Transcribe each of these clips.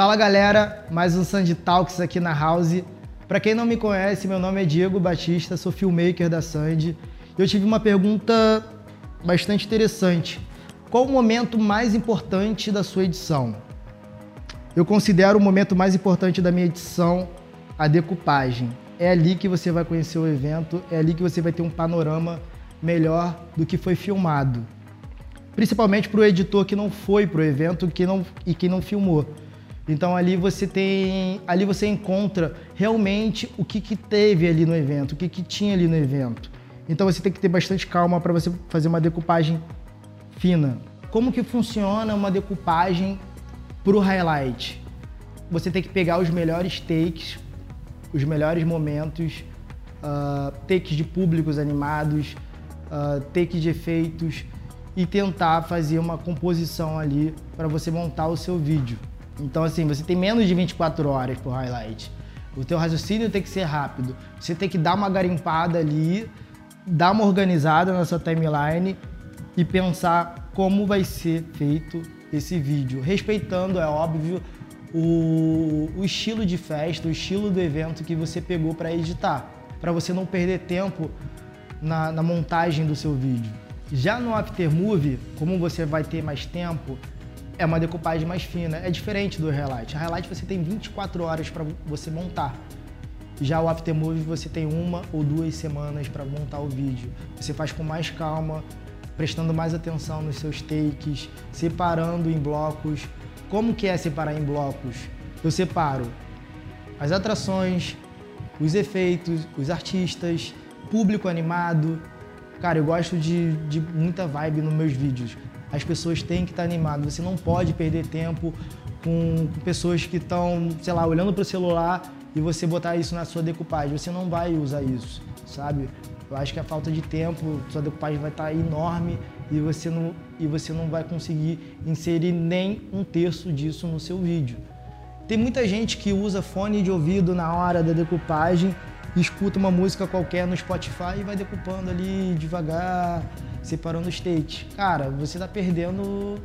Fala galera, mais um Sandy Talks aqui na House. Para quem não me conhece, meu nome é Diego Batista, sou filmmaker da Sandy. Eu tive uma pergunta bastante interessante. Qual o momento mais importante da sua edição? Eu considero o momento mais importante da minha edição a decupagem. É ali que você vai conhecer o evento, é ali que você vai ter um panorama melhor do que foi filmado. Principalmente para o editor que não foi para o evento que não, e que não filmou. Então ali você tem, ali você encontra realmente o que, que teve ali no evento, o que, que tinha ali no evento. Então você tem que ter bastante calma para você fazer uma decupagem fina. Como que funciona uma decupagem para o highlight? Você tem que pegar os melhores takes, os melhores momentos, uh, takes de públicos animados, uh, takes de efeitos e tentar fazer uma composição ali para você montar o seu vídeo. Então, assim, você tem menos de 24 horas por highlight. O teu raciocínio tem que ser rápido. Você tem que dar uma garimpada ali, dar uma organizada na sua timeline e pensar como vai ser feito esse vídeo, respeitando, é óbvio, o, o estilo de festa, o estilo do evento que você pegou para editar, para você não perder tempo na, na montagem do seu vídeo. Já no Aftermovie, como você vai ter mais tempo, é uma decupagem mais fina. É diferente do Highlight. A Highlight você tem 24 horas para você montar. Já o Aftermovie você tem uma ou duas semanas para montar o vídeo. Você faz com mais calma, prestando mais atenção nos seus takes, separando em blocos. Como que é separar em blocos? Eu separo as atrações, os efeitos, os artistas, público animado. Cara, eu gosto de, de muita vibe nos meus vídeos as pessoas têm que estar animadas. Você não pode perder tempo com, pessoas que estão, sei lá, olhando para o celular e você botar isso na sua decupagem. Você não vai usar isso, sabe? Eu acho que a falta de tempo, sua decupagem vai estar enorme e você não, e você não vai conseguir inserir nem um terço disso no seu vídeo. Tem muita gente que usa fone de ouvido na hora da decupagem escuta uma música qualquer no Spotify e vai decupando ali devagar, separando os takes. Cara, você está perdendo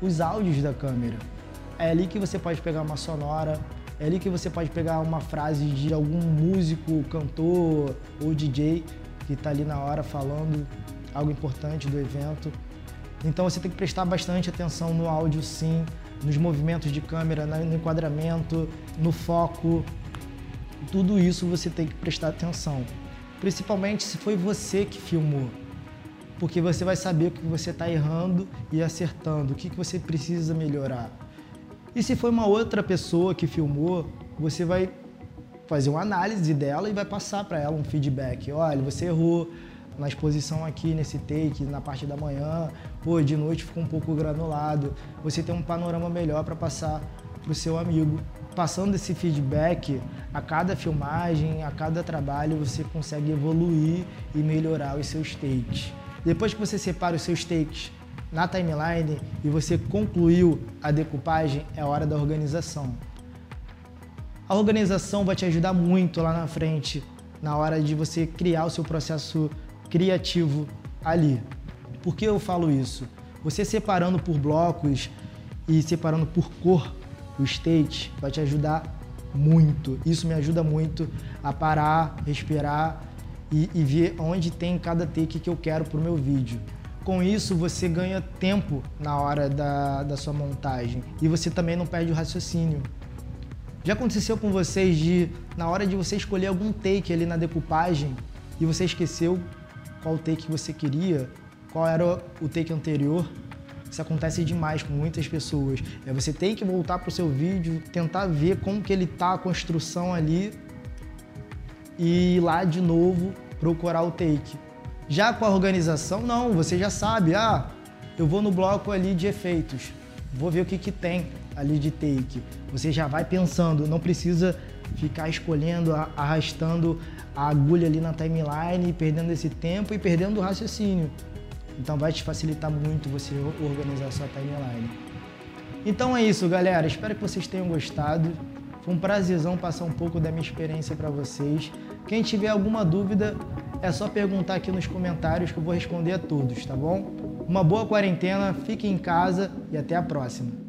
os áudios da câmera. É ali que você pode pegar uma sonora, é ali que você pode pegar uma frase de algum músico, cantor ou DJ que está ali na hora falando algo importante do evento. Então você tem que prestar bastante atenção no áudio sim, nos movimentos de câmera, no enquadramento, no foco, tudo isso você tem que prestar atenção. Principalmente se foi você que filmou. Porque você vai saber o que você está errando e acertando, o que você precisa melhorar. E se foi uma outra pessoa que filmou, você vai fazer uma análise dela e vai passar para ela um feedback. Olha, você errou na exposição aqui nesse take, na parte da manhã, pô, de noite ficou um pouco granulado. Você tem um panorama melhor para passar para o seu amigo passando esse feedback a cada filmagem, a cada trabalho, você consegue evoluir e melhorar os seus takes. Depois que você separa os seus takes na timeline e você concluiu a decupagem, é hora da organização. A organização vai te ajudar muito lá na frente, na hora de você criar o seu processo criativo ali. Por que eu falo isso? Você separando por blocos e separando por cor o state vai te ajudar muito. Isso me ajuda muito a parar, respirar e, e ver onde tem cada take que eu quero para o meu vídeo. Com isso, você ganha tempo na hora da, da sua montagem e você também não perde o raciocínio. Já aconteceu com vocês de, na hora de você escolher algum take ali na decupagem e você esqueceu qual take você queria, qual era o take anterior isso acontece demais com muitas pessoas. É, você tem que voltar para o seu vídeo, tentar ver como que ele tá a construção ali e ir lá de novo procurar o take. Já com a organização, não, você já sabe, ah, eu vou no bloco ali de efeitos, vou ver o que, que tem ali de take. Você já vai pensando, não precisa ficar escolhendo, arrastando a agulha ali na timeline, perdendo esse tempo e perdendo o raciocínio. Então vai te facilitar muito você organizar sua timeline. Então é isso, galera. Espero que vocês tenham gostado. Foi um prazerzão passar um pouco da minha experiência para vocês. Quem tiver alguma dúvida, é só perguntar aqui nos comentários que eu vou responder a todos, tá bom? Uma boa quarentena, fique em casa e até a próxima.